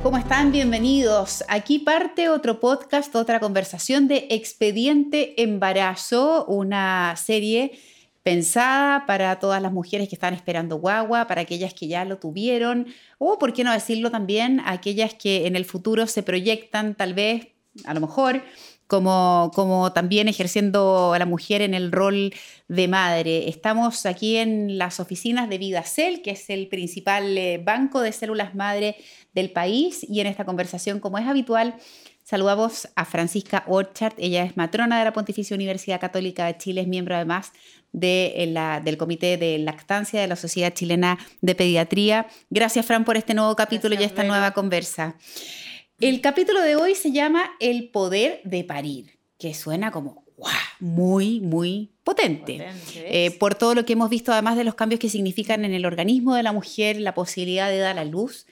¿Cómo están? Bienvenidos. Aquí parte otro podcast, otra conversación de Expediente Embarazo, una serie pensada para todas las mujeres que están esperando guagua, para aquellas que ya lo tuvieron, o por qué no decirlo también, aquellas que en el futuro se proyectan tal vez, a lo mejor, como, como también ejerciendo a la mujer en el rol de madre. Estamos aquí en las oficinas de VidaCell, que es el principal eh, banco de células madre del país, y en esta conversación, como es habitual, saludamos a Francisca Orchard. Ella es matrona de la Pontificia Universidad Católica de Chile, es miembro además de eh, la, del Comité de Lactancia de la Sociedad Chilena de Pediatría. Gracias, Fran, por este nuevo capítulo y esta nueva conversa. El capítulo de hoy se llama El poder de parir, que suena como muy, muy potente. Eh, por todo lo que hemos visto, además de los cambios que significan en el organismo de la mujer, la posibilidad de dar a luz.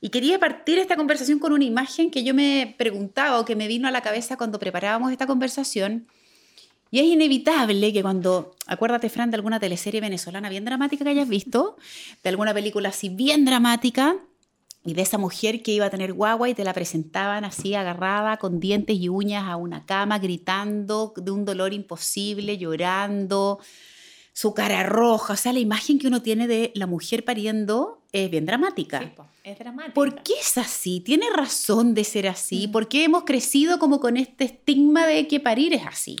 Y quería partir esta conversación con una imagen que yo me preguntaba o que me vino a la cabeza cuando preparábamos esta conversación. Y es inevitable que cuando, acuérdate, Fran, de alguna teleserie venezolana bien dramática que hayas visto, de alguna película así bien dramática, y de esa mujer que iba a tener guagua y te la presentaban así agarrada con dientes y uñas a una cama, gritando de un dolor imposible, llorando, su cara roja. O sea, la imagen que uno tiene de la mujer pariendo es bien dramática. Sí, es dramática. ¿Por qué es así? ¿Tiene razón de ser así? Mm. ¿Por qué hemos crecido como con este estigma de que parir es así?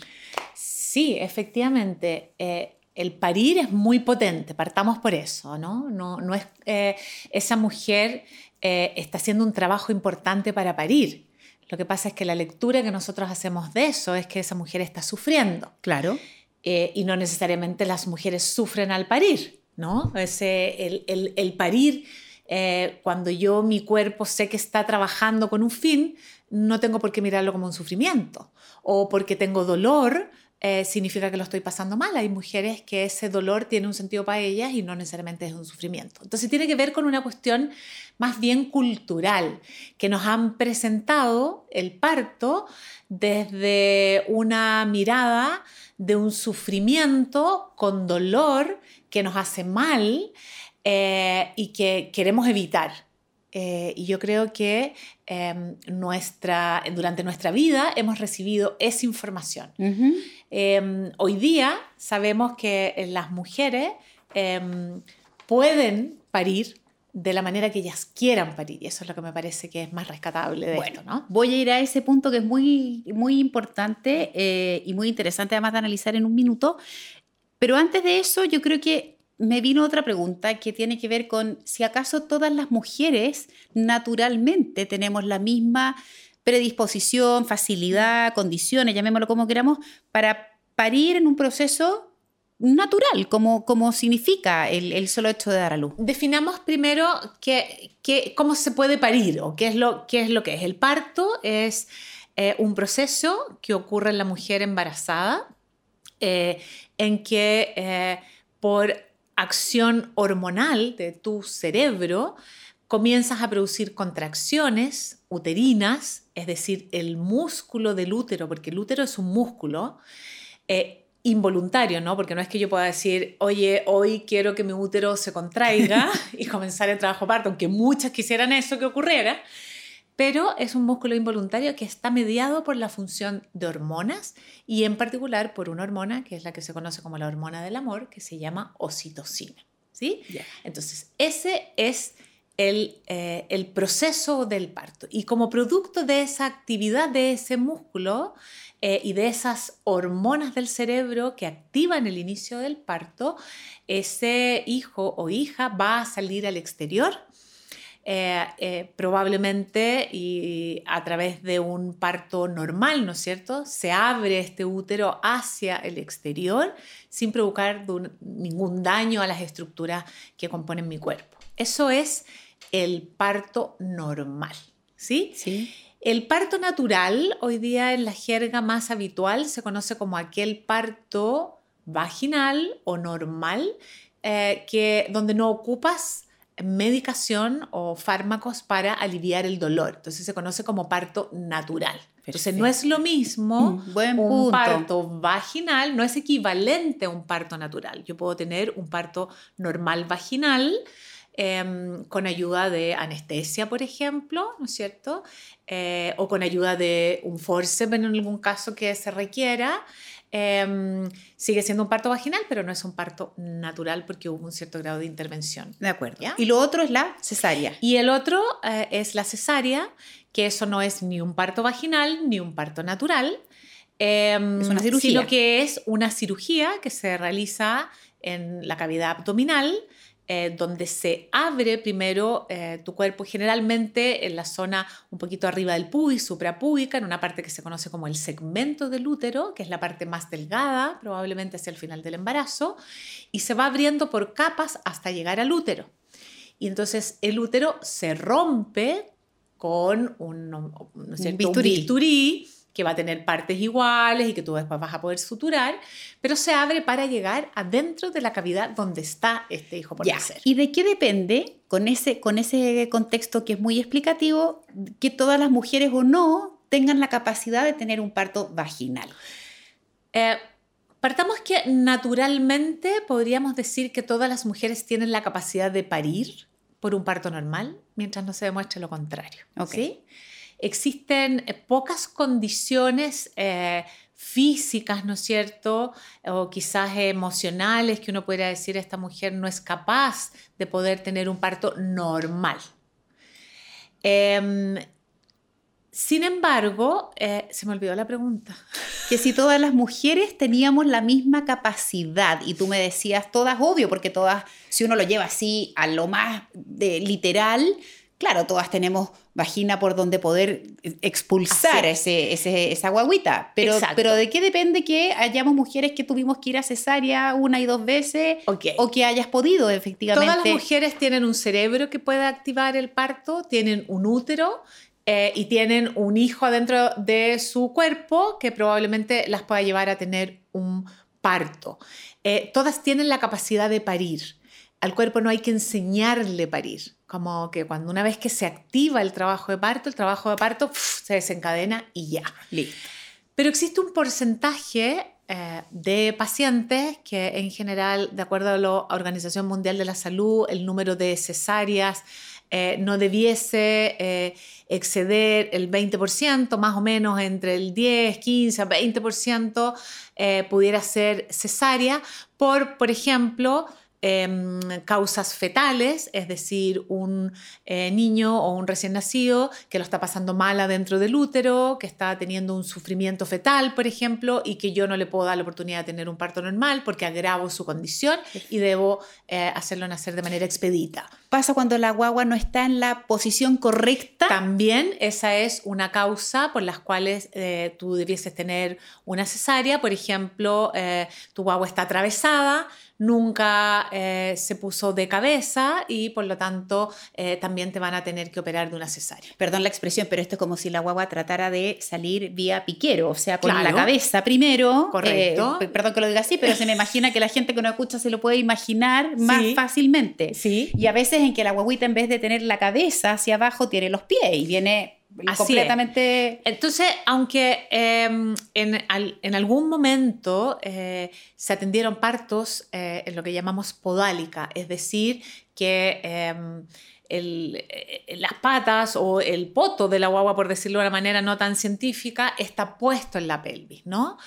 Sí, efectivamente. Eh, el parir es muy potente, partamos por eso, ¿no? No, no es eh, esa mujer eh, está haciendo un trabajo importante para parir. Lo que pasa es que la lectura que nosotros hacemos de eso es que esa mujer está sufriendo. Claro. Eh, y no necesariamente las mujeres sufren al parir, ¿no? Ese, el, el, parir, cuando yo mi cuerpo sé que está trabajando con un fin, no tengo por qué mirarlo como un sufrimiento. O porque tengo dolor, eh, significa que lo estoy pasando mal. Hay mujeres que ese dolor tiene un sentido para ellas y no necesariamente es un sufrimiento. Entonces tiene que ver con una cuestión más bien cultural, que nos han presentado el parto desde una mirada de un sufrimiento con dolor que nos hace mal eh, y que queremos evitar. Eh, y yo creo que em, nuestra, durante nuestra vida hemos recibido esa información. Em, hoy día sabemos que las mujeres em, pueden parir de la manera que ellas quieran parir. Y eso es lo que me parece que es más rescatable de esto, ¿no? Voy a ir a ese punto que es muy, muy importante eh, y muy interesante además de analizar en un minuto. Pero antes de eso, yo creo que me vino otra pregunta que tiene que ver con si acaso todas las mujeres naturalmente tenemos la misma predisposición, facilidad, condiciones, llamémoslo como queramos, para parir en un proceso natural, como, significa el, solo hecho de dar a luz. Definamos primero qué, cómo se puede parir o qué es lo, qué es, lo que es. El parto es eh, un proceso que ocurre en la mujer embarazada, eh, en que eh, por acción hormonal de tu cerebro, comienzas a producir contracciones uterinas, es decir, el músculo del útero, porque el útero es un músculo eh, involuntario, ¿no? Porque no es que yo pueda decir, oye, hoy quiero que mi útero se contraiga y comenzar el trabajo parto, aunque muchas quisieran eso que ocurriera, pero es un músculo involuntario que está mediado por la función de hormonas y en particular por una hormona que es la que se conoce como la hormona del amor, que se llama oxitocina. ¿sí? Entonces, ese es el, eh, el, proceso del parto. Y como producto de esa actividad de ese músculo eh, y de esas hormonas del cerebro que activan el inicio del parto, ese hijo o hija va a salir al exterior eh, eh, probablemente y a través de un parto normal, ¿no es cierto? Se abre este útero hacia el exterior sin provocar ningún daño a las estructuras que componen mi cuerpo. Eso es el parto normal, ¿sí? Sí. El parto natural, hoy día en la jerga más habitual, se conoce como aquel parto vaginal o normal, eh, que, donde no ocupas medicación o fármacos para aliviar el dolor. Entonces se conoce como parto natural. Entonces no es lo mismo mm, un parto vaginal, no es equivalente a un parto natural. Yo puedo tener un parto normal vaginal em, con ayuda de anestesia, por ejemplo, ¿no es cierto? Eh, o con ayuda de un forceps en algún caso que se requiera. Em, sigue siendo un parto vaginal, pero no es un parto natural porque hubo un cierto grado de intervención. De acuerdo. Y lo otro es la cesárea. Y el otro eh, es la cesárea, que eso no es ni un parto vaginal ni un parto natural. Em, es una cirugía. Sino que es una cirugía que se realiza en la cavidad abdominal eh, donde se abre primero eh, tu cuerpo, generalmente en la zona un poquito arriba del pubis, suprapúbica, en una parte que se conoce como el segmento del útero, que es la parte más delgada, probablemente hacia el final del embarazo, y se va abriendo por capas hasta llegar al útero. Y entonces el útero se rompe con un, un bisturí que va a tener partes iguales y que tú después vas a poder suturar, pero se abre para llegar adentro de la cavidad donde está este hijo por nacer. ¿Y de qué depende, con ese, con ese contexto que es muy explicativo, que todas las mujeres o no tengan la capacidad de tener un parto vaginal? Eh, partamos que naturalmente podríamos decir que todas las mujeres tienen la capacidad de parir por un parto normal, mientras no se demuestre lo contrario. ¿sí? Existen eh, pocas condiciones eh, físicas, ¿no es cierto? O quizás emocionales que uno pudiera decir esta mujer no es capaz de poder tener un parto normal. Em, sin embargo, eh, se me olvidó la pregunta. Que si todas las mujeres teníamos la misma capacidad, y tú me decías todas, obvio, porque todas, si uno lo lleva así a lo más literal, claro, todas tenemos vagina por donde poder expulsar ese, esa guaguita. Pero, pero ¿de qué depende que hayamos mujeres que tuvimos que ir a cesárea una y dos veces o que hayas podido efectivamente? Todas las mujeres tienen un cerebro que puede activar el parto, tienen un útero eh, y tienen un hijo adentro de su cuerpo que probablemente las pueda llevar a tener un parto. Eh, todas tienen la capacidad de parir. Al cuerpo no hay que enseñarle parir como que cuando una vez que se activa el trabajo de parto, el trabajo de parto se desencadena y ya. Listo. Pero existe un porcentaje eh, de pacientes que en general, de acuerdo a la Organización Mundial de la Salud, el número de cesáreas eh, no debiese eh, exceder el 20%, más o menos entre el 10, 15, 20% pudiera ser cesárea por, por ejemplo, Em, causas fetales, es decir, un eh, niño o un recién nacido que lo está pasando mal adentro del útero, que está teniendo un sufrimiento fetal, por ejemplo, y que yo no le puedo dar la oportunidad de tener un parto normal porque agravo su condición y debo eh, hacerlo nacer de manera expedita. Pasa cuando la guagua no está en la posición correcta. También esa es una causa por las cuales eh, tú debieses tener una cesárea. Por ejemplo, tu guagua está atravesada, nunca eh, se puso de cabeza y por lo tanto eh, también te van a tener que operar de una cesárea. Perdón la expresión, pero esto es como si la guagua tratara de salir vía piquero, o sea, por la cabeza primero. Correcto. Eh, perdón que lo diga así, pero se me imagina que la gente que no escucha se lo puede imaginar más fácilmente. Sí. Y a veces en que la guaguita en vez de tener la cabeza hacia abajo tiene los pies y viene completamente... Entonces, aunque em, en, algún momento eh, se atendieron partos eh, en lo que llamamos podálica, es decir, que em, eh, las patas o el poto de la guagua, por decirlo de una manera no tan científica, está puesto en la pelvis, ¿no?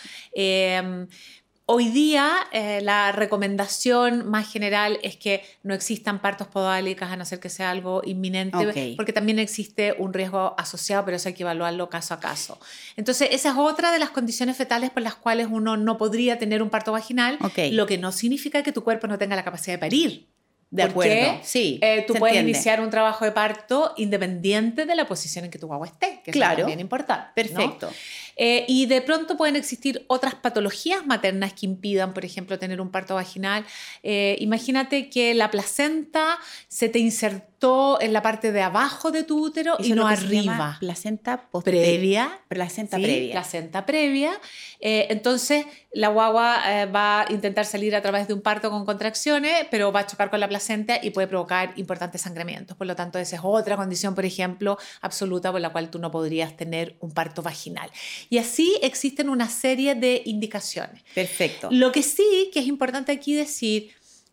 Hoy día eh, la recomendación más general es que no existan partos podálicas a no ser que sea algo inminente, porque también existe un riesgo asociado, pero eso hay que evaluarlo caso a caso. Entonces, esa es otra de las condiciones fetales por las cuales uno no podría tener un parto vaginal, lo que no significa que tu cuerpo no tenga la capacidad de parir. De acuerdo, sí. Eh, tú puedes iniciar un trabajo de parto independiente de la posición en que tu guagua esté, que claro. es bien importante. Perfecto. Eh, y de pronto pueden existir otras patologías maternas que impidan, por ejemplo, tener un parto vaginal. Eh, imagínate que la placenta se te insertó en la parte de abajo de tu útero y no arriba. placenta previa. Placenta previa. Placenta previa. Eh, entonces, la guagua va a intentar salir a través de un parto con contracciones, pero va a chocar con la placenta y puede provocar importantes sangramientos. Por lo tanto, esa es otra condición, por ejemplo, absoluta por la cual tú no podrías tener un parto vaginal. Y así existen una serie de indicaciones. Perfecto. Lo que sí que es importante aquí decir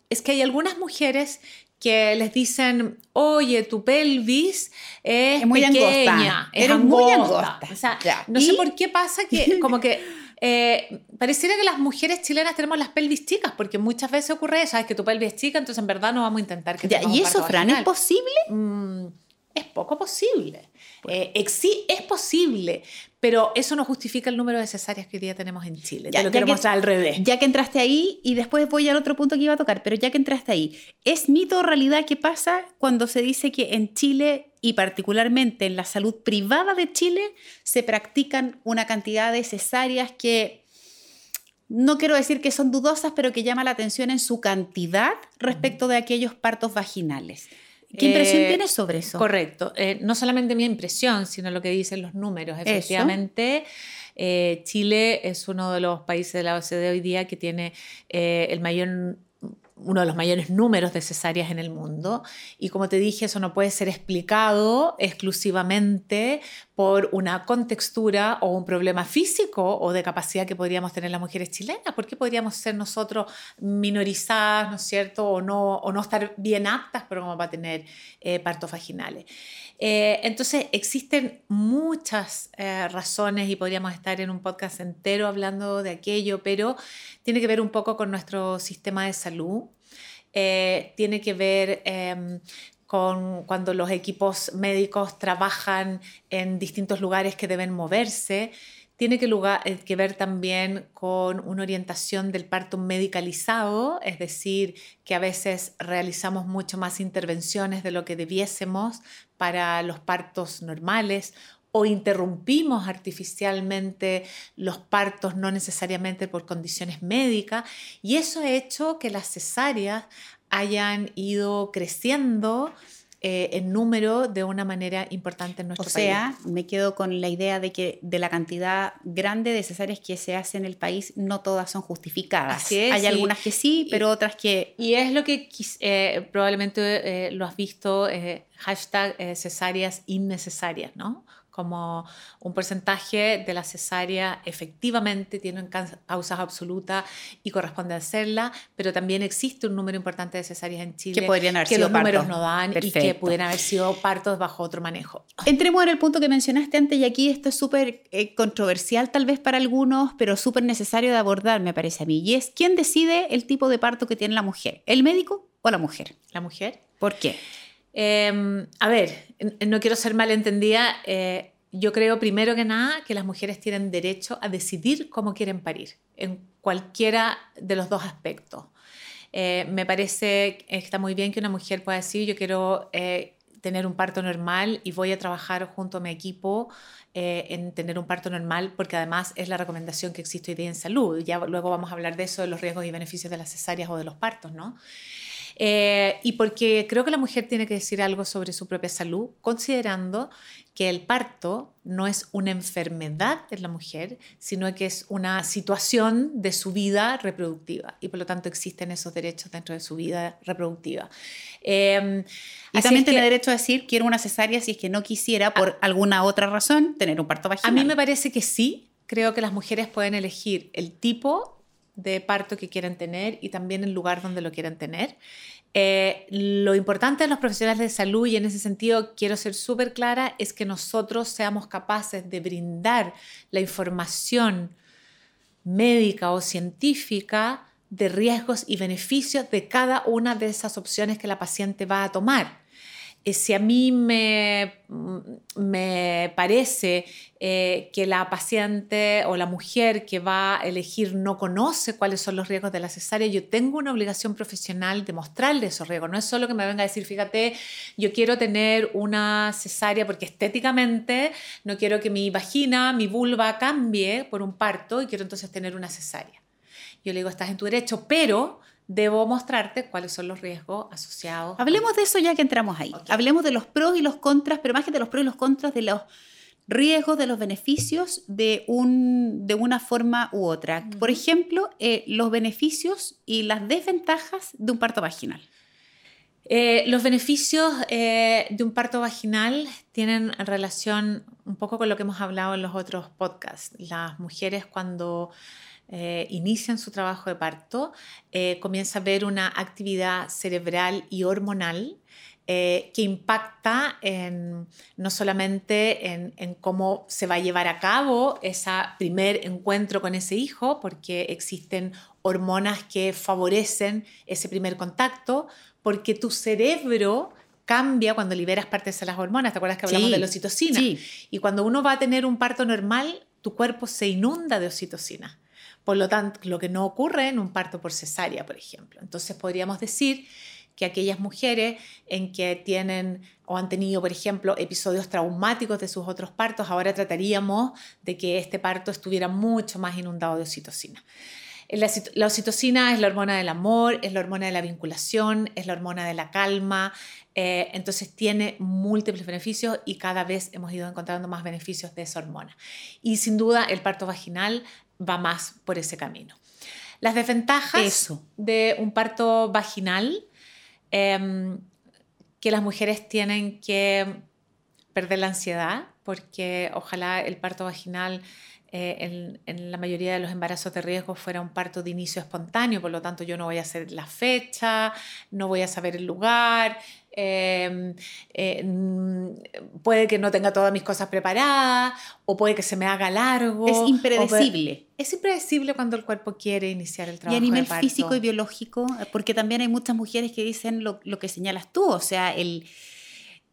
es que hay algunas mujeres que les dicen, oye, tu pelvis es, muy pequeña, es muy angosta. O sea, no sé por qué pasa que como que eh, pareciera que las mujeres chilenas tenemos las pelvis chicas, porque muchas veces ocurre, sabes que tu pelvis es chica, entonces en verdad no vamos a intentar que ya, ¿Y eso, Fran, es posible? Mm, es poco posible. Eh, es posible, pero eso no justifica el número de cesáreas que hoy día tenemos en Chile. Ya, Te lo quiero mostrar al revés. Ya que entraste ahí, y después voy al otro punto que iba a tocar, pero ya que entraste ahí, ¿es mito o realidad qué pasa cuando se dice que en Chile y particularmente en la salud privada de Chile se practican una cantidad de cesáreas que no quiero decir que son dudosas, pero que llama la atención en su cantidad respecto de aquellos partos vaginales? ¿Qué impresión eh, tienes sobre eso? Correcto. Eh, no solamente mi impresión, sino lo que dicen los números. Efectivamente, eh, Chile es uno de los países de la OCDE hoy día que tiene el mayor uno de los mayores números de cesáreas en el mundo. Y como te dije, eso no puede ser explicado exclusivamente por una contextura o un problema físico o de capacidad que podríamos tener las mujeres chilenas. ¿Por qué podríamos ser nosotros minorizadas, ¿no es cierto? O no, o no estar bien aptas, pero como para tener eh, partos vaginales. Eh, entonces, existen muchas eh, razones y podríamos estar en un podcast entero hablando de aquello, pero tiene que ver un poco con nuestro sistema de salud. Tiene que ver em, con cuando los equipos médicos trabajan en distintos lugares que deben moverse tiene eh, que, ver también con una orientación del parto medicalizado, es decir, que a veces realizamos mucho más intervenciones de lo que debiésemos para los partos normales o interrumpimos artificialmente los partos no necesariamente por condiciones médicas y eso ha hecho que las cesáreas hayan ido creciendo eh, en número de una manera importante en nuestro país. O sea, me quedo con la idea de que de la cantidad grande de cesáreas que se hace en el país, no todas son justificadas. Hay algunas que sí, pero otras que... Y es lo que eh, probablemente eh, lo has visto, hashtag cesáreas innecesarias, ¿no? Como un porcentaje de la cesárea efectivamente tienen causas absolutas y corresponde hacerla, pero también existe un número importante de cesáreas en Chile que, podrían haber que los números no dan y que pudieran haber sido partos bajo otro manejo. Entremos en el punto que mencionaste antes y aquí esto es súper eh, controversial tal vez para algunos, pero súper necesario de abordar, me parece a mí, y es quién decide el tipo de parto que tiene la mujer, el médico o la mujer. La mujer. ¿Por qué? Em, a ver, no quiero ser malentendida. Eh, yo creo primero que nada que las mujeres tienen derecho a decidir cómo quieren parir, en cualquiera de los dos aspectos. Eh, me parece que está muy bien que una mujer pueda decir, yo quiero eh, tener un parto normal y voy a trabajar junto a mi equipo en tener un parto normal, porque además es la recomendación que existe hoy día en salud. Ya luego vamos a hablar de eso, de los riesgos y beneficios de las cesáreas o de los partos, ¿no? Eh, y porque creo que la mujer tiene que decir algo sobre su propia salud, considerando que el parto no es una enfermedad en la mujer, sino que es una situación de su vida reproductiva y por lo tanto existen esos derechos dentro de su vida reproductiva. Eh, y también tiene derecho a decir quiero una cesárea si es que no quisiera por alguna otra razón tener un parto vaginal. A mí me parece que sí, creo que las mujeres pueden elegir el tipo de parto que quieren tener y también el lugar donde lo quieren tener. Eh, lo importante de los profesionales de salud, y en ese sentido quiero ser súper clara, es que nosotros seamos capaces de brindar la información médica o científica de riesgos y beneficios de cada una de esas opciones que la paciente va a tomar. Eh, si a mí me, mm, me parece eh, que la paciente o la mujer que va a elegir no conoce cuáles son los riesgos de la cesárea, yo tengo una obligación profesional de mostrarle esos riesgos. No es solo que me venga a decir, fíjate, yo quiero tener una cesárea porque estéticamente no quiero que mi vagina, mi vulva cambie por un parto y quiero entonces tener una cesárea. Yo le digo, estás en tu derecho, pero debo mostrarte cuáles son los riesgos asociados. Hablemos de eso ya que entramos ahí. Hablemos de los pros y los contras, pero más que de los pros y los contras, de los riesgos, de los beneficios de, un, de una forma u otra. Por ejemplo, eh, los beneficios y las desventajas de un parto vaginal. Eh, los beneficios eh, de un parto vaginal tienen relación un poco con lo que hemos hablado en los otros podcasts. Las mujeres cuando eh, inician su trabajo de parto comienzan a ver una actividad cerebral y hormonal que impacta en, no solamente en, en, cómo se va a llevar a cabo ese primer encuentro con ese hijo, porque existen hormonas que favorecen ese primer contacto, porque tu cerebro cambia cuando liberas partes de las hormonas. ¿Te acuerdas que hablamos de la oxitocina? Sí. Y cuando uno va a tener un parto normal, tu cuerpo se inunda de oxitocina. Por lo tanto, lo que no ocurre en un parto por cesárea, por ejemplo. Entonces podríamos decir que aquellas mujeres en que tienen o han tenido, por ejemplo, episodios traumáticos de sus otros partos, ahora trataríamos de que este parto estuviera mucho más inundado de oxitocina. La, oxitocina es la hormona del amor, es la hormona de la vinculación, es la hormona de la calma, eh, entonces tiene múltiples beneficios y cada vez hemos ido encontrando más beneficios de esa hormona. Y sin duda el parto vaginal va más por ese camino. Las desventajas de un parto vaginal, em, que las mujeres tienen que perder la ansiedad, porque ojalá el parto vaginal eh, en, la mayoría de los embarazos de riesgo fuera un parto de inicio espontáneo, por lo tanto yo no voy a hacer la fecha, no voy a saber el lugar, em, eh, mm, puede que no tenga todas mis cosas preparadas o puede que se me haga largo. Es impredecible. Es impredecible cuando el cuerpo quiere iniciar el trabajo. Y a nivel físico y biológico, porque también hay muchas mujeres que dicen lo, lo que señalas tú, o sea, el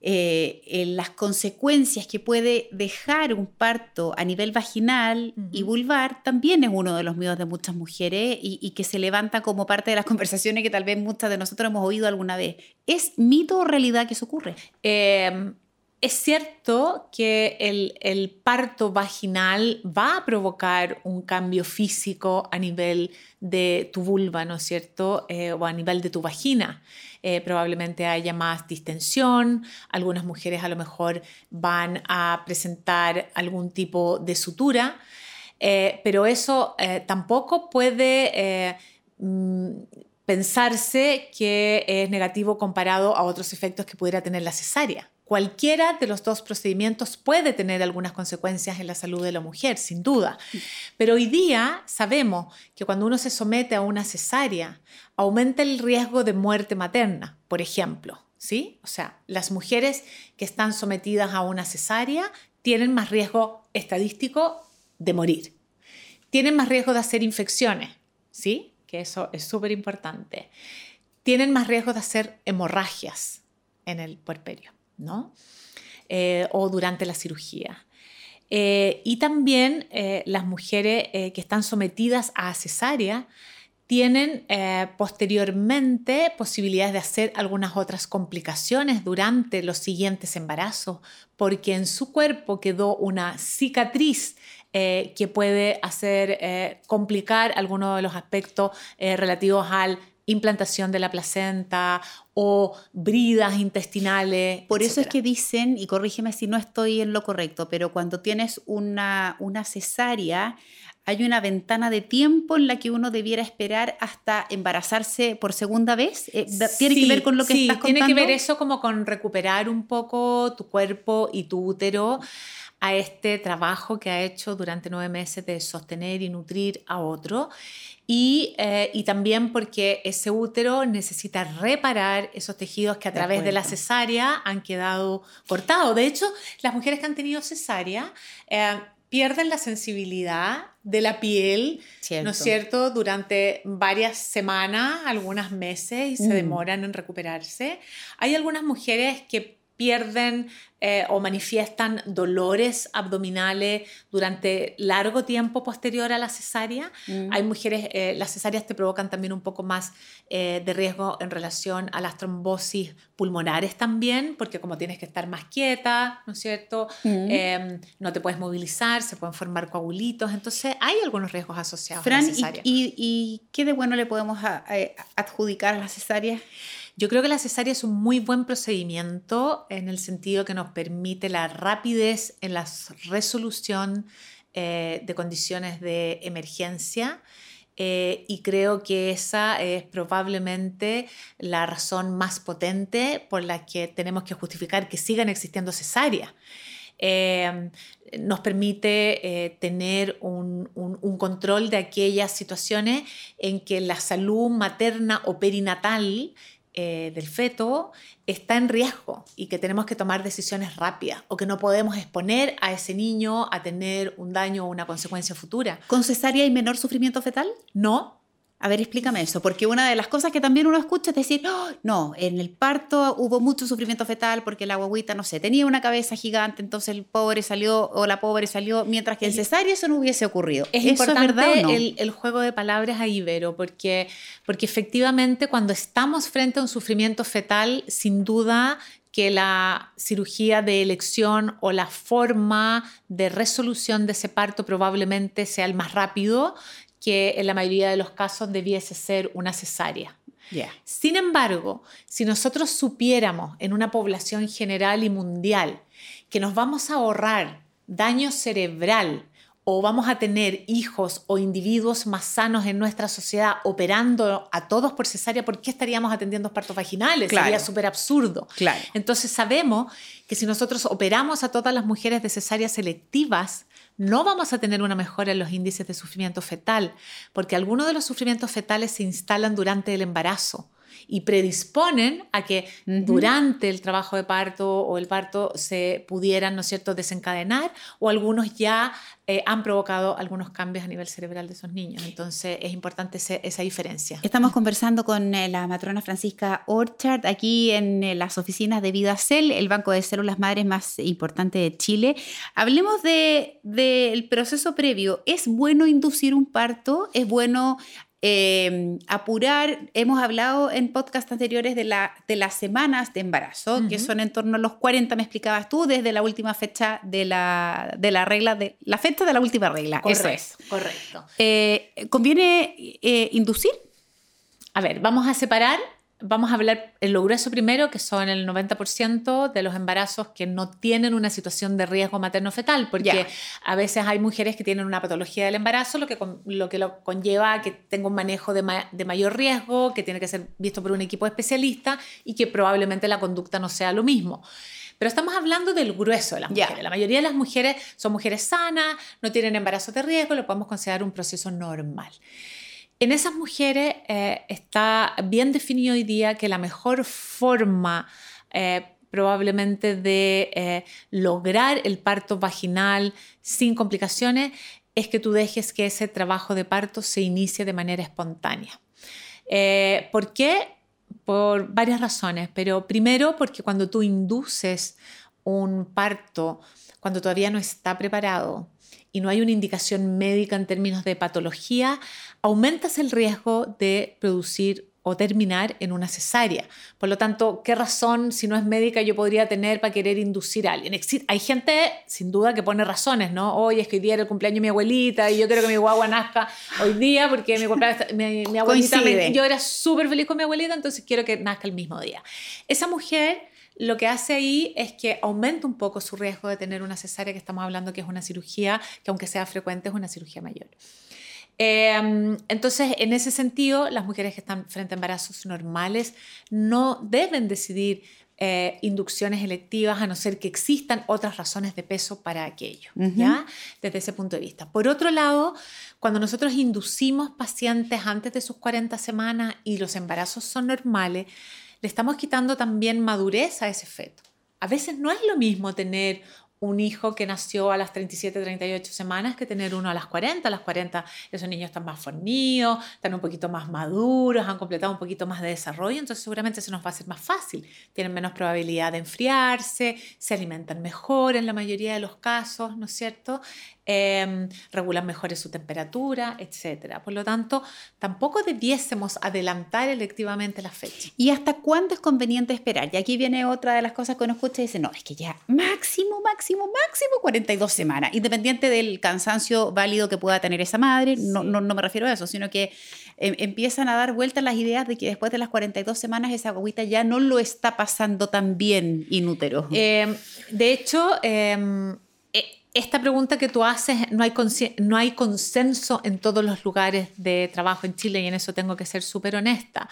eh, las consecuencias que puede dejar un parto a nivel vaginal y vulvar también es uno de los miedos de muchas mujeres y, que se levanta como parte de las conversaciones que tal vez muchas de nosotros hemos oído alguna vez. ¿Es mito o realidad que eso ocurre? Em, es cierto que el, parto vaginal va a provocar un cambio físico a nivel de tu vulva, ¿no es cierto? Eh, o a nivel de tu vagina. Eh, probablemente haya más distensión, algunas mujeres a lo mejor van a presentar algún tipo de sutura, eh, pero eso tampoco puede mm, pensarse que es negativo comparado a otros efectos que pudiera tener la cesárea. Cualquiera de los dos procedimientos puede tener algunas consecuencias en la salud de la mujer, sin duda. Pero hoy día sabemos que cuando uno se somete a una cesárea, aumenta el riesgo de muerte materna, por ejemplo. ¿sí? O sea, las mujeres que están sometidas a una cesárea tienen más riesgo estadístico de morir. Tienen más riesgo de hacer infecciones, ¿sí? Que eso es súper importante. Tienen más riesgo de hacer hemorragias en el puerperio. ¿No? Eh, o durante la cirugía. Eh, y también eh, las mujeres que están sometidas a cesárea tienen posteriormente posibilidades de hacer algunas otras complicaciones durante los siguientes embarazos, porque en su cuerpo quedó una cicatriz que puede hacer complicar algunos de los aspectos relativos al implantación de la placenta o bridas intestinales. Por eso es que dicen, y corrígeme si no estoy en lo correcto, pero cuando tienes una, una cesárea, hay una ventana de tiempo en la que uno debiera esperar hasta embarazarse por segunda vez. Eh, ¿Tiene que ver con lo que estás contando? Tiene que ver eso como con recuperar un poco tu cuerpo y tu útero a este trabajo que ha hecho durante nueve meses de sostener y nutrir a otro. Y, eh, y, también porque ese útero necesita reparar esos tejidos que a través de, la cesárea han quedado cortados. De hecho, las mujeres que han tenido cesárea eh, pierden la sensibilidad de la piel, ¿no es cierto?, durante varias semanas, algunos meses y se mm. demoran en recuperarse. Hay algunas mujeres que pierden eh, o manifiestan dolores abdominales durante largo tiempo posterior a la cesárea. Mm. Hay mujeres, eh, las cesáreas te provocan también un poco más eh, de riesgo en relación a las trombosis pulmonares también, porque como tienes que estar más quieta, ¿no es cierto? Mm. Em, no te puedes movilizar, se pueden formar coagulitos, entonces hay algunos riesgos asociados a la cesárea. ¿y, y, qué de bueno le podemos adjudicar a la cesárea? Yo creo que la cesárea es un muy buen procedimiento en el sentido que nos permite la rapidez en la resolución eh, de condiciones de emergencia. eh, y creo que esa es probablemente la razón más potente por la que tenemos que justificar que sigan existiendo cesáreas. Eh, nos permite eh, tener un, control de aquellas situaciones en que la salud materna o perinatal del feto está en riesgo y que tenemos que tomar decisiones rápidas o que no podemos exponer a ese niño a tener un daño o una consecuencia futura. ¿Con cesárea hay menor sufrimiento fetal? No, a ver, explícame eso, porque una de las cosas que también uno escucha es decir, ¡Oh! no, en el parto hubo mucho sufrimiento fetal porque la guaguita, no sé, tenía una cabeza gigante, entonces el pobre salió o la pobre salió, mientras que en cesárea eso no hubiese ocurrido. Es importante el, juego de palabras a Ibero, porque, porque efectivamente cuando estamos frente a un sufrimiento fetal, sin duda que la cirugía de elección o la forma de resolución de ese parto probablemente sea el más rápido que en la mayoría de los casos debiese ser una cesárea. Sin embargo, si nosotros supiéramos en una población general y mundial que nos vamos a ahorrar daño cerebral o vamos a tener hijos o individuos más sanos en nuestra sociedad operando a todos por cesárea, ¿por qué estaríamos atendiendo partos vaginales? Sería súper absurdo. Claro. Entonces sabemos que si nosotros operamos a todas las mujeres de cesáreas selectivas, no vamos a tener una mejora en los índices de sufrimiento fetal, porque algunos de los sufrimientos fetales se instalan durante el embarazo y predisponen a que durante el trabajo de parto o el parto se pudieran, ¿no es cierto?, desencadenar o algunos ya eh, han provocado algunos cambios a nivel cerebral de esos niños. Entonces es importante esa diferencia. Estamos conversando con eh, la matrona Francisca Orchard aquí en eh, las oficinas de VidaCell, el banco de células madres más importante de Chile. Hablemos del de, proceso previo. ¿Es bueno inducir un parto? ¿Es bueno Em, apurar, hemos hablado en podcast anteriores de, la, de las semanas de embarazo, que son en torno a los 40, me explicabas tú, desde la última fecha de la, de la regla, de la fecha de la última regla. Correcto, Eso es. correcto. Eh, ¿Conviene eh, inducir? A ver, vamos a separar vamos a hablar en lo grueso primero, que son el 90% de los embarazos que no tienen una situación de riesgo materno-fetal, porque a veces hay mujeres que tienen una patología del embarazo, lo que, lo, que lo conlleva a que tenga un manejo de, de, mayor riesgo, que tiene que ser visto por un equipo especialista y que probablemente la conducta no sea lo mismo. Pero estamos hablando del grueso de las mujeres. La mayoría de las mujeres son mujeres sanas, no tienen embarazo de riesgo, lo podemos considerar un proceso normal. En esas mujeres eh, está bien definido hoy día que la mejor forma eh, probablemente de eh, lograr el parto vaginal sin complicaciones es que tú dejes que ese trabajo de parto se inicie de manera espontánea. ¿Por qué? Por varias razones, pero primero porque cuando tú induces un parto, cuando todavía no está preparado, y no hay una indicación médica en términos de patología, aumentas el riesgo de producir o terminar en una cesárea. Por lo tanto, ¿qué razón, si no es médica, yo podría tener para querer inducir a alguien? Hay gente, sin duda, que pone razones, ¿no? Hoy es que hoy día era el cumpleaños de mi abuelita y yo quiero que mi guagua nazca hoy día porque mi, mi, abuelita... yo era súper feliz con mi abuelita, entonces quiero que nazca el mismo día. Esa mujer lo que hace ahí es que aumenta un poco su riesgo de tener una cesárea, que estamos hablando que es una cirugía, que aunque sea frecuente es una cirugía mayor. Em, entonces, en ese sentido, las mujeres que están frente a embarazos normales no deben decidir eh, inducciones electivas a no ser que existan otras razones de peso para aquello, ¿ya? Desde ese punto de vista. Por otro lado, cuando nosotros inducimos pacientes antes de sus 40 semanas y los embarazos son normales, le estamos quitando también madurez a ese feto. A veces no es lo mismo tener un hijo que nació a las 37, 38 semanas que tener uno a las 40. A las 40 esos niños están más fornidos, están un poquito más maduros, han completado un poquito más de desarrollo, entonces seguramente se nos va a hacer más fácil. Tienen menos probabilidad de enfriarse, se alimentan mejor en la mayoría de los casos, ¿no es cierto? Em, regulan mejor su temperatura, etc. Por lo tanto, tampoco debiésemos adelantar electivamente la fecha. ¿Y hasta cuándo es conveniente esperar? Y aquí viene otra de las cosas que uno escucha y dice, no, es que ya máximo, máximo, máximo 42 semanas, independiente del cansancio válido que pueda tener esa madre, no, no, no, me refiero a eso, sino que em, empiezan a dar vueltas las ideas de que después de las 42 semanas esa agüita ya no lo está pasando tan bien inútero. Em, de hecho, em, esta pregunta que tú haces, no hay, consenso en todos los lugares de trabajo en Chile y en eso tengo que ser súper honesta.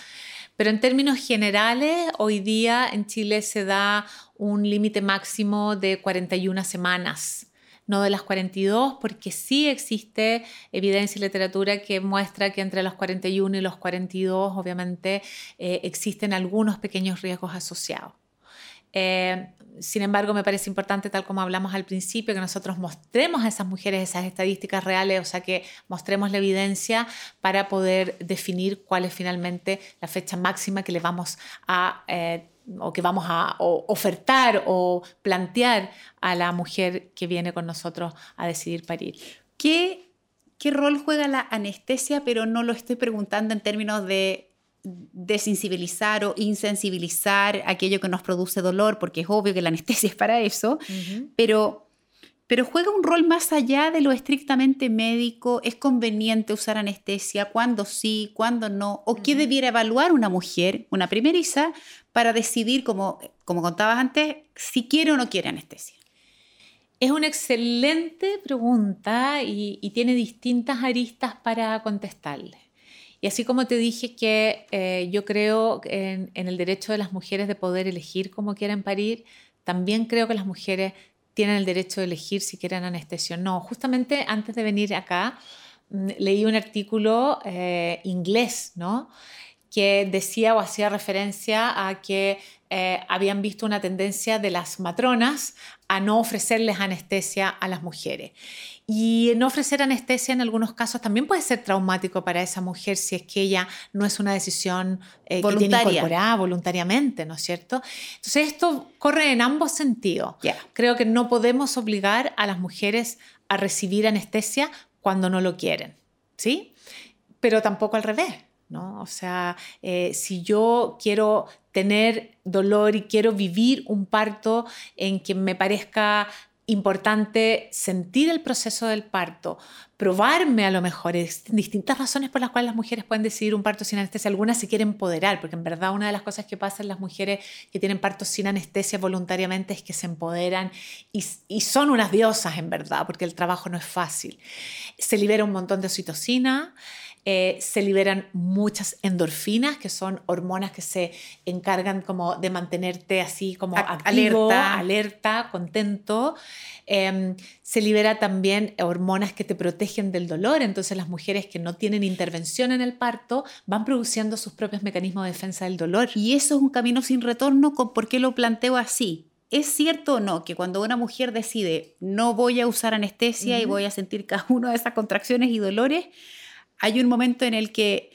Pero en términos generales, hoy día en Chile se da un límite máximo de 41 semanas no de las 42, porque sí existe evidencia y literatura que muestra que entre los 41 y los 42 obviamente eh, existen algunos pequeños riesgos asociados. Eh, sin embargo, me parece importante, tal como hablamos al principio, que nosotros mostremos a esas mujeres esas estadísticas reales, o sea, que mostremos la evidencia para poder definir cuál es finalmente la fecha máxima que le vamos a eh, o que vamos a ofertar o plantear a la mujer que viene con nosotros a decidir parir. ¿Qué, ¿Qué rol juega la anestesia? Pero no lo estoy preguntando en términos de desensibilizar o insensibilizar aquello que nos produce dolor, porque es obvio que la anestesia es para eso, pero, pero juega un rol más allá de lo estrictamente médico. ¿Es conveniente usar anestesia? ¿Cuándo sí? ¿Cuándo no? ¿O qué debiera evaluar una mujer, una primeriza, para decidir, como, como contabas antes, si quiere o no quiere anestesia? Es una excelente pregunta y, y tiene distintas aristas para contestarle. Y así como te dije que eh, yo creo en, el derecho de las mujeres de poder elegir cómo quieren parir, también creo que las mujeres tienen el derecho de elegir si quieren anestesia o no. Justamente antes de venir acá, mm, leí un artículo eh, inglés, ¿no? que decía o hacía referencia a que eh, habían visto una tendencia de las matronas a no ofrecerles anestesia a las mujeres. Y no ofrecer anestesia en algunos casos también puede ser traumático para esa mujer si es que ella no es una decisión eh, que tiene incorporada voluntariamente, ¿no es cierto? Entonces esto corre en ambos sentidos. Creo que no podemos obligar a las mujeres a recibir anestesia cuando no lo quieren, ¿sí? Pero tampoco al revés. ¿No? O sea, eh, si yo quiero tener dolor y quiero vivir un parto en que me parezca importante sentir el proceso del parto, probarme a lo mejor, distintas razones por las cuales las mujeres pueden decidir un parto sin anestesia, algunas se quieren empoderar, porque en verdad una de las cosas que pasa en las mujeres que tienen partos sin anestesia voluntariamente es que se empoderan y, y son unas diosas en verdad, porque el trabajo no es fácil. Se libera un montón de oxitocina. Eh, se liberan muchas endorfinas, que son hormonas que se encargan como de mantenerte así como activo, alerta, alerta contento. Em, se libera también hormonas que te protegen del dolor, entonces las mujeres que no tienen intervención en el parto van produciendo sus propios mecanismos de defensa del dolor. Y eso es un camino sin retorno, ¿por qué lo planteo así? ¿Es cierto o no que cuando una mujer decide no voy a usar anestesia y voy a sentir cada una de esas contracciones y dolores, hay un momento en el que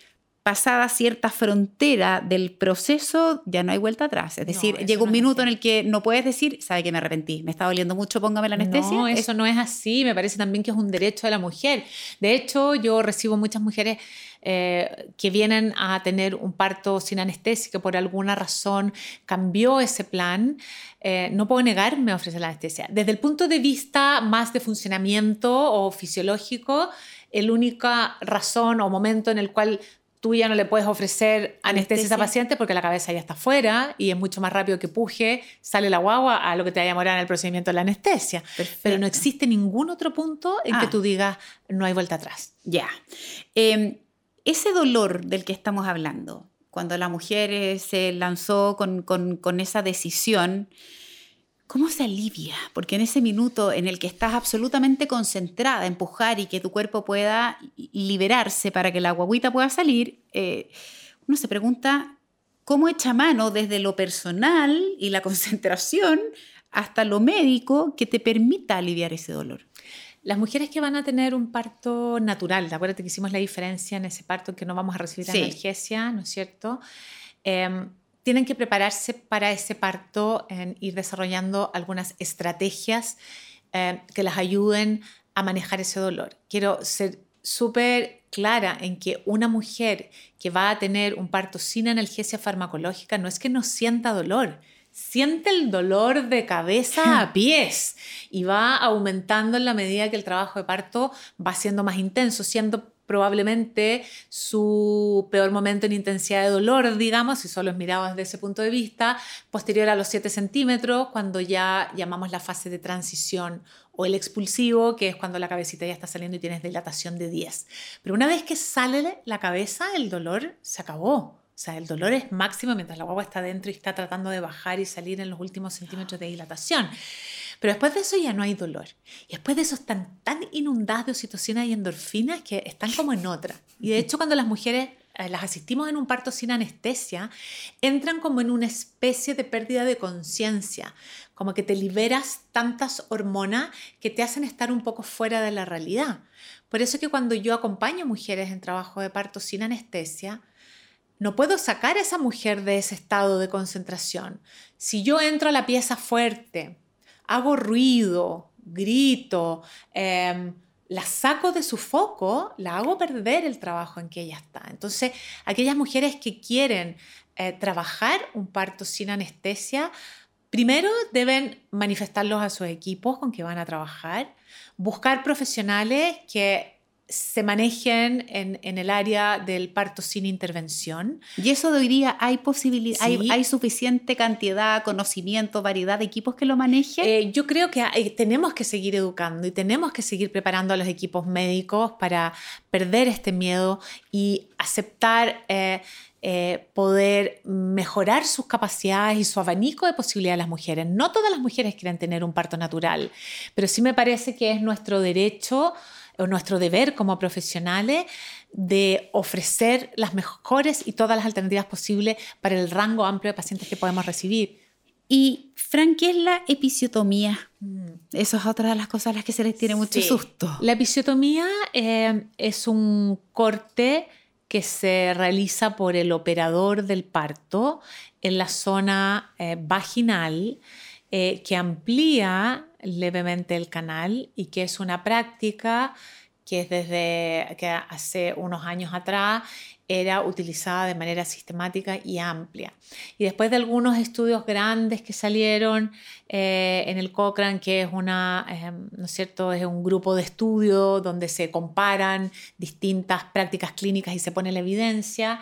pasada cierta frontera del proceso, ya no hay vuelta atrás. Es decir, llega un minuto en el que no puedes decir, sabe que me arrepentí, me está doliendo mucho, póngame la anestesia. No, eso no es así. Me parece también que es un derecho de la mujer. De hecho, yo recibo muchas mujeres eh, que vienen a tener un parto sin anestesia, que por alguna razón cambió ese plan. Eh, no puedo negarme a ofrecer la anestesia. Desde el punto de vista más de funcionamiento o fisiológico, el única razón o momento en el cual tú ya no le puedes ofrecer anestesia, a esa paciente porque la cabeza ya está fuera y es mucho más rápido que puje, sale la guagua a lo que te vaya a demorar en el procedimiento de la anestesia. Pero no existe ningún otro punto en que ah. tú digas no hay vuelta atrás. Ya. Em, ese dolor del que estamos hablando, cuando la mujer eh, se lanzó con, con, con esa decisión, ¿Cómo se alivia? Porque en ese minuto en el que estás absolutamente concentrada, empujar y que tu cuerpo pueda liberarse para que la guaguita pueda salir, eh, uno se pregunta cómo echa mano desde lo personal y la concentración hasta lo médico que te permita aliviar ese dolor. Las mujeres que van a tener un parto natural, acuérdate que hicimos la diferencia en ese parto que no vamos a recibir analgesia, ¿no es cierto? Em, tienen que prepararse para ese parto, en ir desarrollando algunas estrategias eh, que las ayuden a manejar ese dolor. Quiero ser súper clara en que una mujer que va a tener un parto sin analgesia farmacológica no es que no sienta dolor, siente el dolor de cabeza a pies y va aumentando en la medida que el trabajo de parto va siendo más intenso, siendo probablemente su peor momento en intensidad de dolor, digamos, si solo es mirado desde ese punto de vista, posterior a los 7 centímetros, cuando ya llamamos la fase de transición o el expulsivo, que es cuando la cabecita ya está saliendo y tienes dilatación de 10. Pero una vez que sale la cabeza, el dolor se acabó. O sea, el dolor es máximo mientras la guagua está dentro y está tratando de bajar y salir en los últimos centímetros de dilatación. Pero después de eso ya no hay dolor. Y después de eso están tan inundadas de oxitocina y endorfinas que están como en otra. Y de hecho cuando las mujeres eh, las asistimos en un parto sin anestesia, entran como en una especie de pérdida de conciencia, como que te liberas tantas hormonas que te hacen estar un poco fuera de la realidad. Por eso que cuando yo acompaño mujeres en trabajo de parto sin anestesia, no puedo sacar a esa mujer de ese estado de concentración. Si yo entro a la pieza fuerte, hago ruido, grito, em, la saco de su foco, la hago perder el trabajo en que ella está. Entonces, aquellas mujeres que quieren eh, trabajar un parto sin anestesia, primero deben manifestarlos a sus equipos con que van a trabajar, buscar profesionales que se manejen en, el área del parto sin intervención. Y eso diría, ¿hay posibilidad, hay, suficiente cantidad, conocimiento, variedad de equipos que lo manejen? Eh, yo creo que tenemos que seguir educando y tenemos que seguir preparando a los equipos médicos para perder este miedo y aceptar... Eh, eh, poder mejorar sus capacidades y su abanico de posibilidades de las mujeres. No todas las mujeres quieren tener un parto natural, pero sí me parece que es nuestro derecho o nuestro deber como profesionales de ofrecer las mejores y todas las alternativas posibles para el rango amplio de pacientes que podemos recibir. Y, Frank, ¿qué es la episiotomía? Mm. Eso es otra de las cosas a las que se les tiene mucho susto. La episiotomía eh, es un corte que se realiza por el operador del parto en la zona eh, vaginal eh, que amplía levemente el canal y que es una práctica que es desde que hace unos años atrás era utilizada de manera sistemática y amplia. Y después de algunos estudios grandes que salieron eh, en el Cochrane, que es, una, eh, ¿no es, cierto? es un grupo de estudio donde se comparan distintas prácticas clínicas y se pone la evidencia,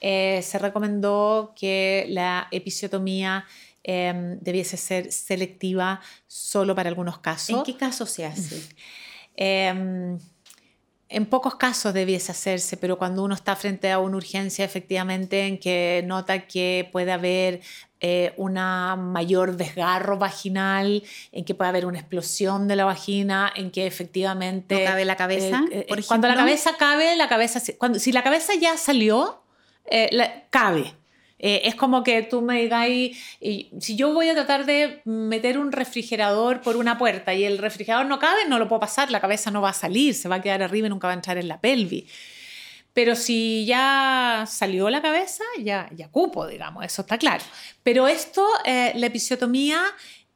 eh, se recomendó que la episiotomía Em, debiese ser selectiva solo para algunos casos. ¿En qué casos se hace? Em, en pocos casos debiese hacerse, pero cuando uno está frente a una urgencia, efectivamente, en que nota que puede haber eh, una mayor desgarro vaginal, en que puede haber una explosión de la vagina, en que efectivamente... ¿No cabe la cabeza? Eh, eh, cuando la cabeza cabe, la cabeza... Cuando, si la cabeza ya salió, cabe. Eh, es como que tú me digas, si yo voy a tratar de meter un refrigerador por una puerta y el refrigerador no cabe, no lo puedo pasar, la cabeza no va a salir, se va a quedar arriba y nunca va a entrar en la pelvis. Pero si ya salió la cabeza, ya, ya cupo, digamos, eso está claro. Pero esto, eh, la episiotomía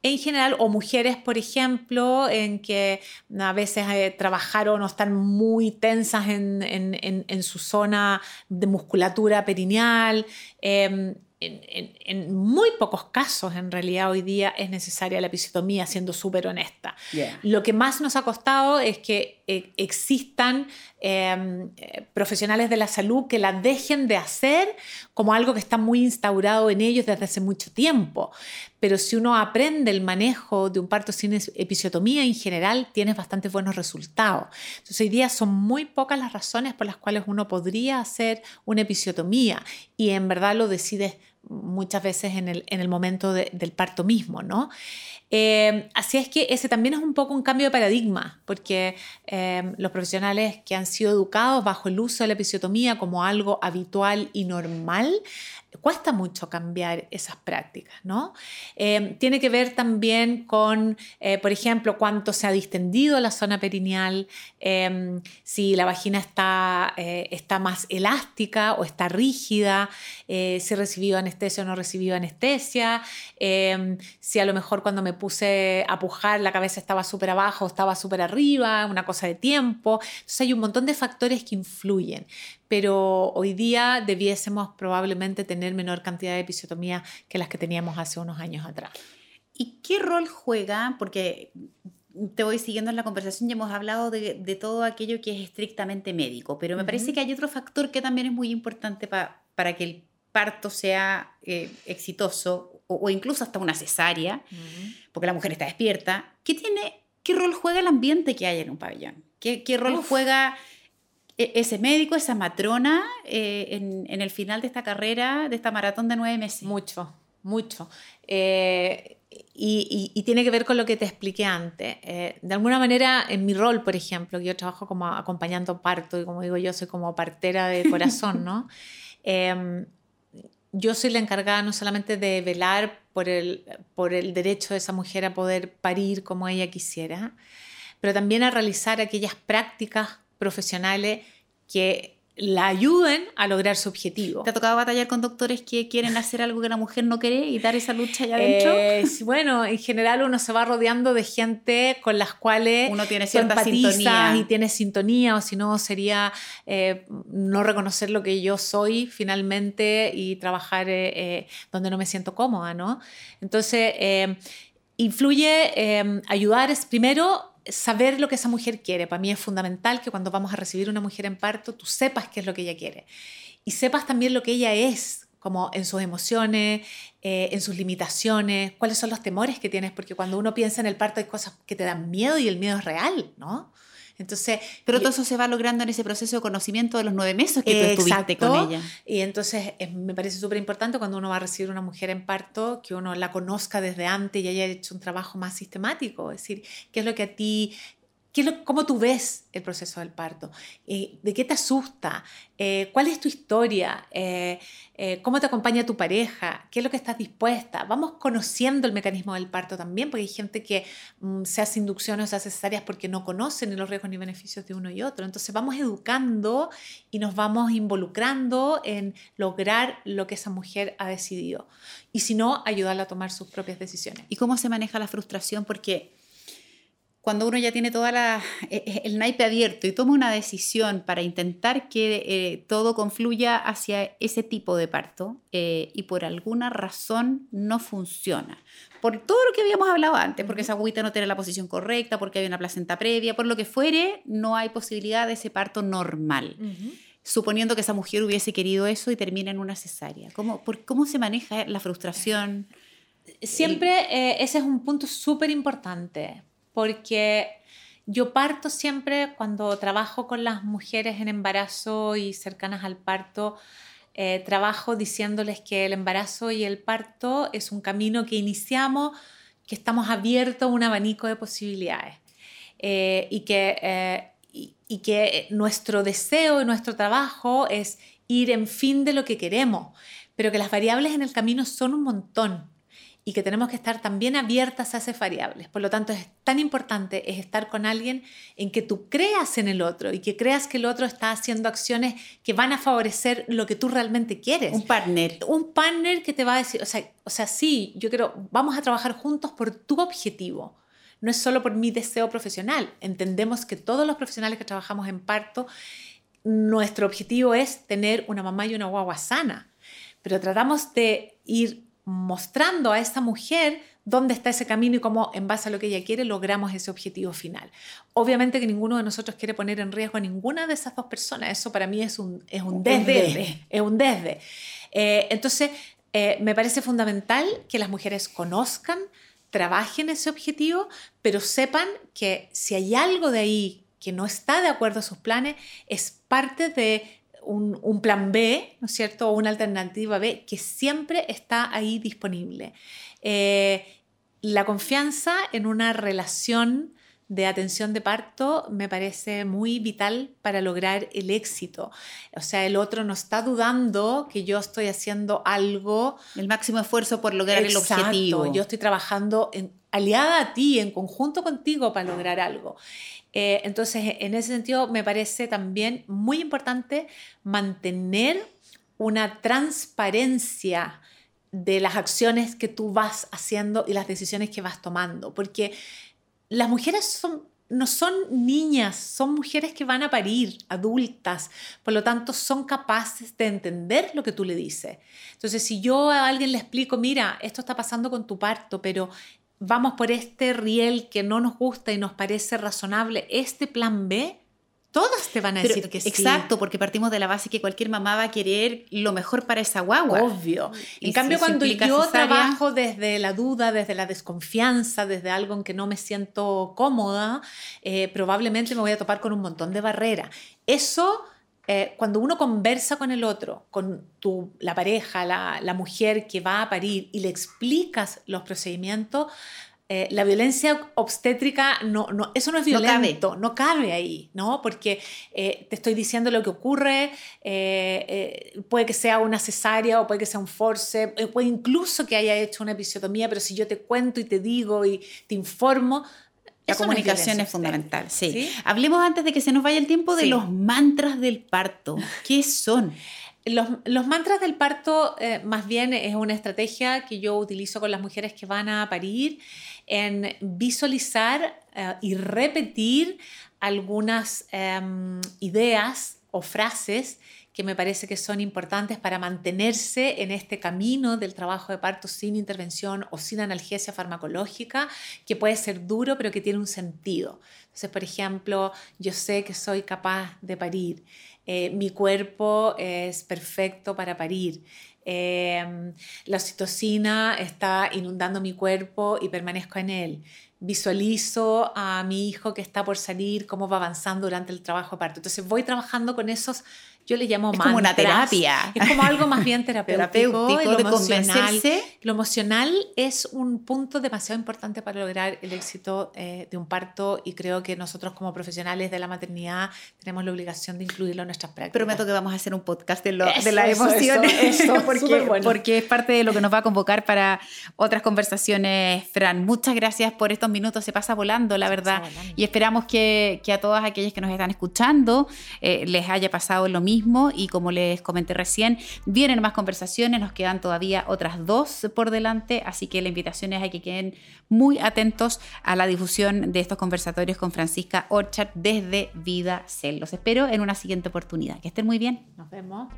en general, o mujeres, por ejemplo, en que a veces eh, trabajaron o están muy tensas en, en, en, su zona de musculatura perineal, em, en, muy pocos casos, en realidad, hoy día es necesaria la episiotomía, siendo súper honesta. Lo que más nos ha costado es que eh, existan eh, profesionales de la salud que la dejen de hacer como algo que está muy instaurado en ellos desde hace mucho tiempo. Pero si uno aprende el manejo de un parto sin episiotomía, en general tienes bastante buenos resultados. Entonces, hoy día son muy pocas las razones por las cuales uno podría hacer una episiotomía y en verdad lo decides muchas veces en el, en el momento del parto mismo, ¿no? Eh, así es que ese también es un poco un cambio de paradigma, porque eh, los profesionales que han sido educados bajo el uso de la episiotomía como algo habitual y normal, cuesta mucho cambiar esas prácticas, ¿no? Eh, tiene que ver también con, por ejemplo, cuánto se ha distendido la zona perineal, si la vagina está, está más elástica o está rígida, si ha recibido anestesia o no ha recibido anestesia, si a lo mejor cuando me puse a pujar, la cabeza estaba súper abajo, estaba súper arriba, una cosa de tiempo. Entonces hay un montón de factores que influyen, pero hoy día debiésemos probablemente tener menor cantidad de episiotomía que las que teníamos hace unos años atrás. ¿Y qué rol juega? Porque te voy siguiendo en la conversación y hemos hablado de, todo aquello que es estrictamente médico, pero me parece que hay otro factor que también es muy importante para que el parto sea eh, exitoso o, incluso hasta una cesárea, porque la mujer está despierta. ¿Qué, tiene, ¿Qué rol juega el ambiente que hay en un pabellón? ¿Qué, qué rol juega ese médico, esa matrona eh, en, en, el final de esta carrera, de esta maratón de nueve meses? Mucho, mucho. Eh, y, tiene que ver con lo que te expliqué antes. Eh, de alguna manera, en mi rol, por ejemplo, que yo trabajo como acompañando parto y como digo yo, soy como partera de corazón, ¿no? Em, yo soy la encargada no solamente de velar por el, por el derecho de esa mujer a poder parir como ella quisiera, pero también a realizar aquellas prácticas profesionales que la ayuden a lograr su objetivo. ¿Te ha tocado batallar con doctores que quieren hacer algo que la mujer no quiere y dar esa lucha allá adentro? Eh, bueno, en general uno se va rodeando de gente con las cuales uno tiene cierta sintonía y tiene sintonía, o si no sería eh, no reconocer lo que yo soy finalmente y trabajar eh, donde no me siento cómoda, ¿no? Entonces, influye ayudar es primero saber lo que esa mujer quiere. Para mí es fundamental que cuando vamos a recibir una mujer en parto, tú sepas qué es lo que ella quiere. Y sepas también lo que ella es, como en sus emociones, eh, en sus limitaciones, cuáles son los temores que tienes, porque cuando uno piensa en el parto hay cosas que te dan miedo y el miedo es real, ¿no? Entonces, pero todo eso se va logrando en ese proceso de conocimiento de los nueve meses que tú estuviste con ella. Y entonces me parece súper importante cuando uno va a recibir una mujer en parto que uno la conozca desde antes y haya hecho un trabajo más sistemático. Es decir, qué es lo que a ti ¿Cómo tú ves el proceso del parto? Eh, ¿De qué te asusta? Eh, ¿Cuál es tu historia? Eh, ¿Cómo te acompaña tu pareja? ¿Qué es lo que estás dispuesta? Vamos conociendo el mecanismo del parto también, porque hay gente que mm, se hace inducciones o se hace cesáreas porque no conocen los riesgos ni beneficios de uno y otro. Entonces vamos educando y nos vamos involucrando en lograr lo que esa mujer ha decidido. Y si no, ayudarla a tomar sus propias decisiones. ¿Y cómo se maneja la frustración? Porque cuando uno ya tiene toda la, e, e, el naipe abierto y toma una decisión para intentar que eh, todo confluya hacia ese tipo de parto eh, y por alguna razón no funciona, por todo lo que habíamos hablado antes, porque esa agüita no tiene la posición correcta, porque hay una placenta previa, por lo que fuere, no hay posibilidad de ese parto normal. Suponiendo que esa mujer hubiese querido eso y termina en una cesárea. ¿Cómo, por, cómo se maneja la frustración? Siempre eh, ese es un punto súper importante porque yo parto siempre cuando trabajo con las mujeres en embarazo y cercanas al parto, eh, trabajo diciéndoles que el embarazo y el parto es un camino que iniciamos, que estamos abiertos a un abanico de posibilidades. Eh, eh, y que nuestro deseo y nuestro trabajo es ir en fin de lo que queremos, pero que las variables en el camino son un montón y que tenemos que estar también abiertas a esas variables. Por lo tanto, es tan importante es estar con alguien en que tú creas en el otro y que creas que el otro está haciendo acciones que van a favorecer lo que tú realmente quieres. Un partner. Un partner que te va a decir, o sea, o sea sí, yo quiero, vamos a trabajar juntos por tu objetivo. No es solo por mi deseo profesional. Entendemos que todos los profesionales que trabajamos en parto, nuestro objetivo es tener una mamá y una guagua sana. Pero tratamos de ir mostrando a esa mujer dónde está ese camino y cómo en base a lo que ella quiere logramos ese objetivo final. Obviamente que ninguno de nosotros quiere poner en riesgo a ninguna de esas dos personas, eso para mí es un, es un desde, es un desde. Eh, entonces, eh, me parece fundamental que las mujeres conozcan, trabajen ese objetivo, pero sepan que si hay algo de ahí que no está de acuerdo a sus planes, es parte de un, plan B, ¿no es cierto? O una alternativa B que siempre está ahí disponible. Eh, la confianza en una relación de atención de parto me parece muy vital para lograr el éxito. O sea, el otro no está dudando que yo estoy haciendo algo. El máximo esfuerzo por lograr el objetivo. Yo estoy trabajando en, aliada a ti, en conjunto contigo para lograr algo. Eh, entonces, en ese sentido, me parece también muy importante mantener una transparencia de las acciones que tú vas haciendo y las decisiones que vas tomando, porque las mujeres no son niñas, son mujeres que van a parir, adultas, por lo tanto son capaces de entender lo que tú le dices. Entonces, si yo a alguien le explico, mira, esto está pasando con tu parto, pero vamos por este riel que no nos gusta y nos parece razonable, este plan B, todas te van a decir que sí. Exacto, porque partimos de la base que cualquier mamá va a querer lo mejor para esa guagua. Obvio. En cambio, cuando yo trabajo desde la duda, desde la desconfianza, desde algo en que no me siento cómoda, eh, probablemente me voy a topar con un montón de barreras. Eso eh, cuando uno conversa con el otro, con tu, la pareja, la, la, mujer que va a parir y le explicas los procedimientos, eh, la violencia obstétrica, no, no, eso no es violento, no cabe, ahí, ¿no? Porque eh, te estoy diciendo lo que ocurre, puede que sea una cesárea o puede que sea un force, puede incluso que haya hecho una episiotomía, pero si yo te cuento y te digo y te informo, la comunicación es, fundamental, sí. Hablemos antes de que se nos vaya el tiempo de los mantras del parto. ¿Qué son? Los, los mantras del parto eh, más bien es una estrategia que yo utilizo con las mujeres que van a parir en visualizar eh, y repetir algunas em, ideas o frases que me parece que son importantes para mantenerse en este camino del trabajo de parto sin intervención o sin analgesia farmacológica, que puede ser duro, pero que tiene un sentido. Entonces, por ejemplo, yo sé que soy capaz de parir, eh, mi cuerpo es perfecto para parir. Em, la oxitocina está inundando mi cuerpo y permanezco en él visualizo a mi hijo que está por salir, cómo va avanzando durante el trabajo de parto. Entonces voy trabajando con esos yo le llamo es como una terapia. Es como algo más bien terapéutico, lo de emocional. Lo emocional es un punto demasiado importante para lograr el éxito eh, de un parto y creo que nosotros como profesionales de la maternidad tenemos la obligación de incluirlo en nuestras prácticas. Prometo que vamos a hacer un podcast de, lo, de las emociones porque, porque es parte de lo que nos va a convocar para otras conversaciones, Fran. Muchas gracias por estos minutos, se pasa volando, la verdad. Y esperamos que, que, a todas aquellas que nos están escuchando eh, les haya pasado lo mismo y como les comenté recién, vienen más conversaciones, nos quedan todavía otras dos por delante, así que la invitación es a que queden muy atentos a la difusión de estos conversatorios con Francisca Orchard desde Vida Cel. Los espero en una siguiente oportunidad. Que estén muy bien. Nos vemos.